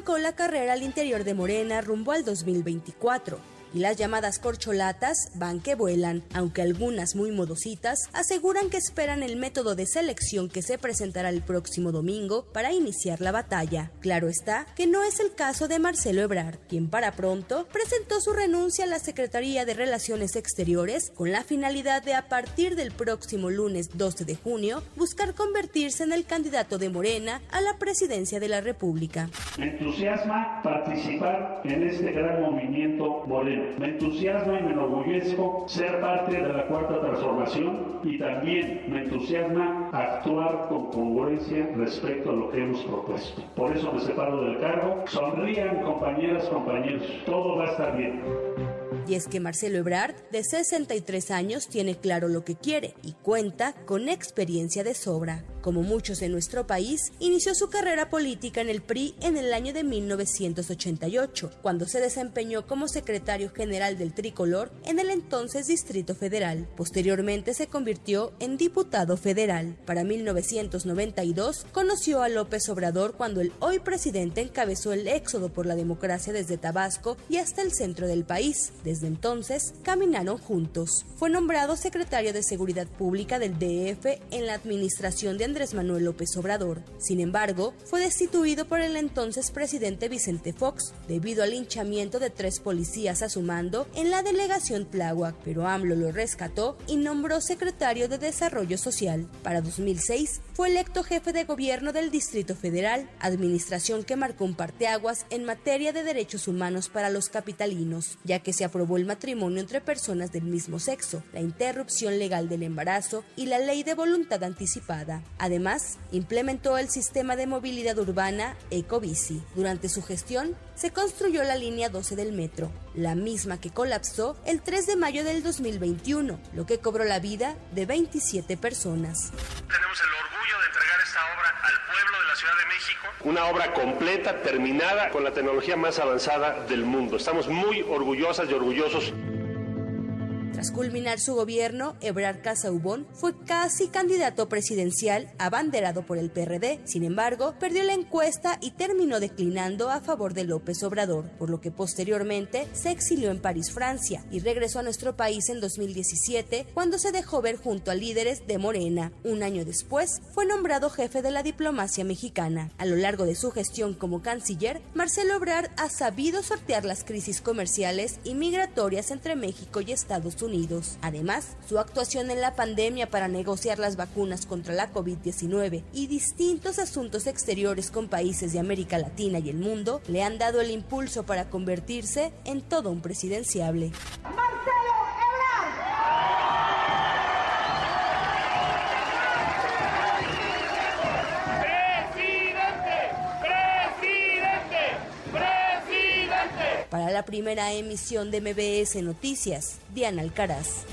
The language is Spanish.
arrancó la carrera al interior de Morena rumbo al 2024 y las llamadas corcholatas van que vuelan, aunque algunas muy modositas aseguran que esperan el método de selección que se presentará el próximo domingo para iniciar la batalla. Claro está que no es el caso de Marcelo Ebrard, quien para pronto presentó su renuncia a la Secretaría de Relaciones Exteriores con la finalidad de a partir del próximo lunes 12 de junio buscar convertirse en el candidato de Morena a la presidencia de la República. Me entusiasma participar en este gran movimiento moreno me entusiasma y me enorgullezco ser parte de la cuarta transformación y también me entusiasma actuar con congruencia respecto a lo que hemos propuesto. Por eso me separo del cargo. Sonrían compañeras, compañeros. Todo va a estar bien. Y es que Marcelo Ebrard, de 63 años, tiene claro lo que quiere y cuenta con experiencia de sobra. Como muchos en nuestro país, inició su carrera política en el PRI en el año de 1988, cuando se desempeñó como secretario general del Tricolor en el entonces Distrito Federal. Posteriormente se convirtió en diputado federal. Para 1992 conoció a López Obrador cuando el hoy presidente encabezó el éxodo por la democracia desde Tabasco y hasta el centro del país. Desde entonces caminaron juntos. Fue nombrado secretario de Seguridad Pública del DF en la administración de Andrés Manuel López Obrador. Sin embargo, fue destituido por el entonces presidente Vicente Fox debido al linchamiento de tres policías a su mando en la delegación Tláhuac, pero AMLO lo rescató y nombró secretario de Desarrollo Social. Para 2006 fue electo jefe de gobierno del Distrito Federal, administración que marcó un parteaguas en materia de derechos humanos para los capitalinos, ya que se aprobó el matrimonio entre personas del mismo sexo, la interrupción legal del embarazo y la ley de voluntad anticipada. Además, implementó el sistema de movilidad urbana Ecobici. Durante su gestión, se construyó la línea 12 del metro, la misma que colapsó el 3 de mayo del 2021, lo que cobró la vida de 27 personas. Tenemos el obra al pueblo de la Ciudad de México. Una obra completa, terminada, con la tecnología más avanzada del mundo. Estamos muy orgullosas y orgullosos tras culminar su gobierno, Ebrard Casaubon fue casi candidato presidencial abanderado por el PRD. Sin embargo, perdió la encuesta y terminó declinando a favor de López Obrador, por lo que posteriormente se exilió en París, Francia, y regresó a nuestro país en 2017 cuando se dejó ver junto a líderes de Morena. Un año después, fue nombrado jefe de la diplomacia mexicana. A lo largo de su gestión como canciller, Marcelo Ebrard ha sabido sortear las crisis comerciales y migratorias entre México y Estados Unidos Además, su actuación en la pandemia para negociar las vacunas contra la COVID-19 y distintos asuntos exteriores con países de América Latina y el mundo le han dado el impulso para convertirse en todo un presidenciable. Para la primera emisión de MBS Noticias, Diana Alcaraz.